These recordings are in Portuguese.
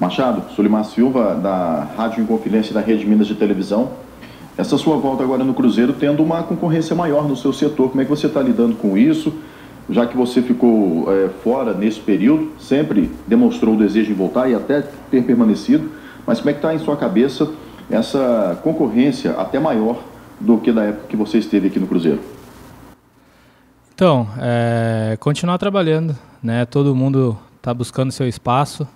Machado, Sulimar Silva, da Rádio Inconfidência da Rede Minas de Televisão. Essa sua volta agora no Cruzeiro tendo uma concorrência maior no seu setor, como é que você está lidando com isso? Já que você ficou é, fora nesse período, sempre demonstrou o desejo de voltar e até ter permanecido, mas como é que está em sua cabeça essa concorrência até maior do que da época que você esteve aqui no Cruzeiro? Então, é, continuar trabalhando, né? Todo mundo está buscando seu espaço,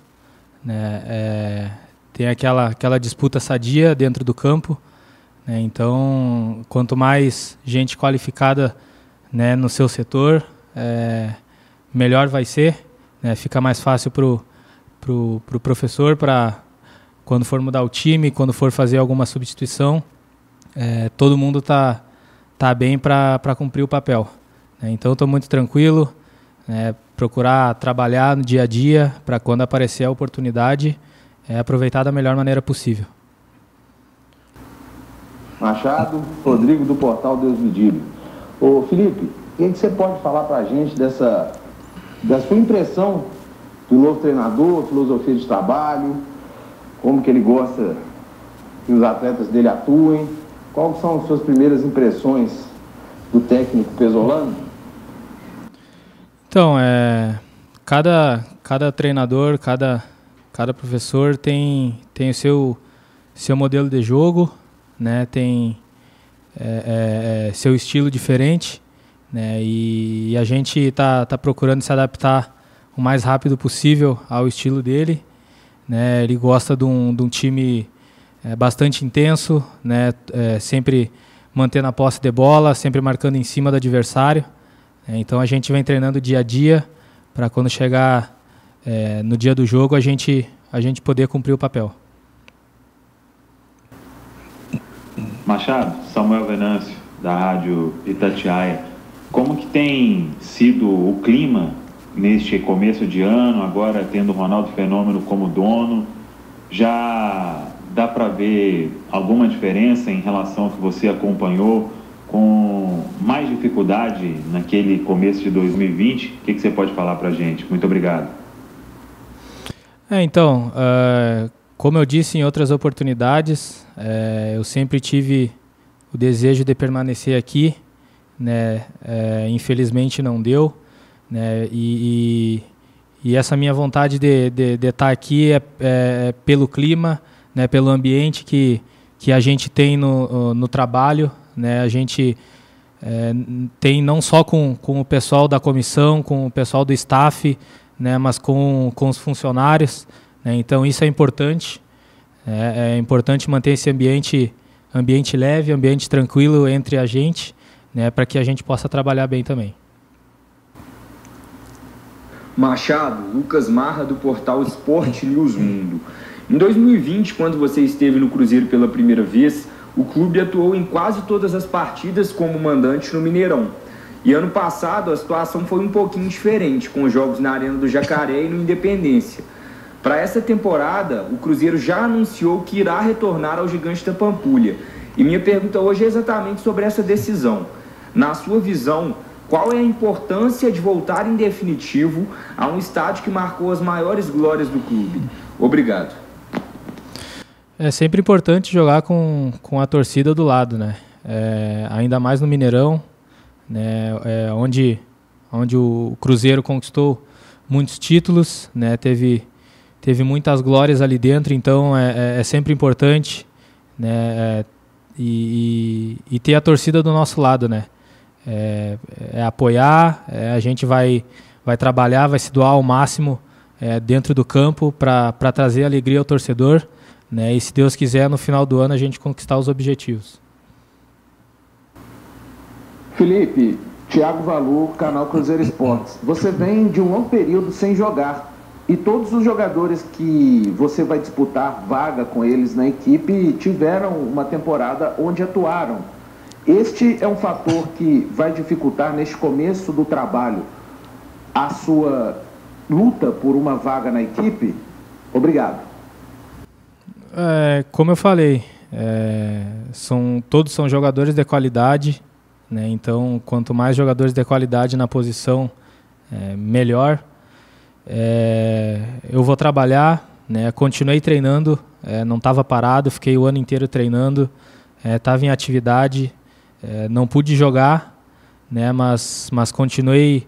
né? É, tem aquela aquela disputa sadia dentro do campo, né? Então, quanto mais gente qualificada, né, no seu setor, é, melhor vai ser, né? Fica mais fácil pro pro, pro professor para quando for mudar o time, quando for fazer alguma substituição, é, todo mundo tá tá bem para cumprir o papel. Né? Então, estou muito tranquilo. Né? Procurar trabalhar no dia a dia para quando aparecer a oportunidade, é, aproveitar da melhor maneira possível. Machado, Rodrigo do portal Deus Me Diga. Ô Felipe, o que você pode falar para a gente dessa, da sua impressão do novo treinador, filosofia de trabalho, como que ele gosta que os atletas dele atuem, quais são as suas primeiras impressões do técnico pesolano? Então, é, cada, cada treinador, cada, cada professor tem, tem o seu, seu modelo de jogo, né? tem é, é, é seu estilo diferente, né? e, e a gente está tá procurando se adaptar o mais rápido possível ao estilo dele. Né? Ele gosta de um, de um time é, bastante intenso, né? É, sempre mantendo a posse de bola, sempre marcando em cima do adversário. É, então a gente vem treinando dia a dia para quando chegar é, no dia do jogo a gente, a gente poder cumprir o papel. Machado, Samuel Venâncio, da Rádio Itatiaia. Como que tem sido o clima neste começo de ano, agora tendo o Ronaldo Fenômeno como dono? Já dá para ver alguma diferença em relação ao que você acompanhou com mais dificuldade naquele começo de 2020? O que, que você pode falar para a gente? Muito obrigado. É, então, uh, como eu disse em outras oportunidades, uh, eu sempre tive o desejo de permanecer aqui, né? Uh, infelizmente não deu, né? E, e, e, essa minha vontade de, de, de estar aqui é, é, pelo clima, né? Pelo ambiente que que a gente tem no, no trabalho, né? A gente é, tem não só com, com o pessoal da comissão, com o pessoal do staff, né? Mas com, com os funcionários. Né? Então isso é importante. É, é, importante manter esse ambiente ambiente leve, ambiente tranquilo entre a gente, né? Para que a gente possa trabalhar bem também. Machado, Lucas Marra do portal Esporte News Mundo. Em 2020, quando você esteve no Cruzeiro pela primeira vez, o clube atuou em quase todas as partidas como mandante no Mineirão. E ano passado a situação foi um pouquinho diferente, com jogos na Arena do Jacaré e no Independência. Para essa temporada, o Cruzeiro já anunciou que irá retornar ao Gigante da Pampulha. E minha pergunta hoje é exatamente sobre essa decisão. Na sua visão, qual é a importância de voltar em definitivo a um estádio que marcou as maiores glórias do clube? Obrigado. É sempre importante jogar com, com a torcida do lado, né? É, ainda mais no Mineirão, né? É, onde, onde o Cruzeiro conquistou muitos títulos, né? Teve, teve muitas glórias ali dentro, então é, é, é sempre importante, né? É, e, e, e, ter a torcida do nosso lado, né? É, é apoiar, a gente vai, vai trabalhar, vai se doar ao máximo dentro do campo para trazer alegria ao torcedor né? E se Deus quiser, no final do ano a gente conquistar os objetivos. Felipe, Thiago Valor, canal Cruzeiro Esportes. Você vem de um longo período sem jogar. E todos os jogadores que você vai disputar vaga com eles na equipe tiveram uma temporada onde atuaram. Este é um fator que vai dificultar neste começo do trabalho a sua luta por uma vaga na equipe? Obrigado. É, como eu falei, é, são, todos são jogadores de qualidade, né? então quanto mais jogadores de qualidade na posição, é, melhor. É, eu vou trabalhar, né? Continuei treinando, é, não estava parado, fiquei o ano inteiro treinando, estava é, em atividade, não pude jogar, né? Mas, mas continuei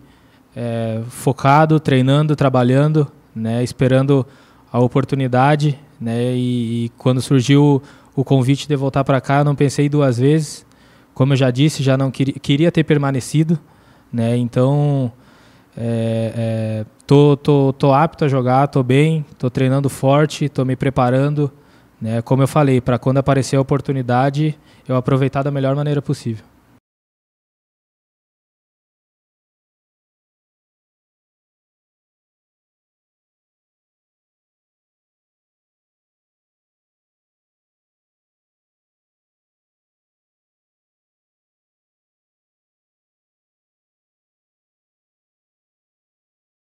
focado, treinando, trabalhando, né? Esperando a oportunidade, né? E, e quando surgiu o convite de voltar para cá, eu não pensei duas vezes. Como eu já disse, já não queria, queria ter permanecido, né? Então é, é, tô, tô, tô apto a jogar, tô bem, tô treinando forte, tô me preparando, né? Como eu falei, para quando aparecer a oportunidade, eu aproveitar da melhor maneira possível.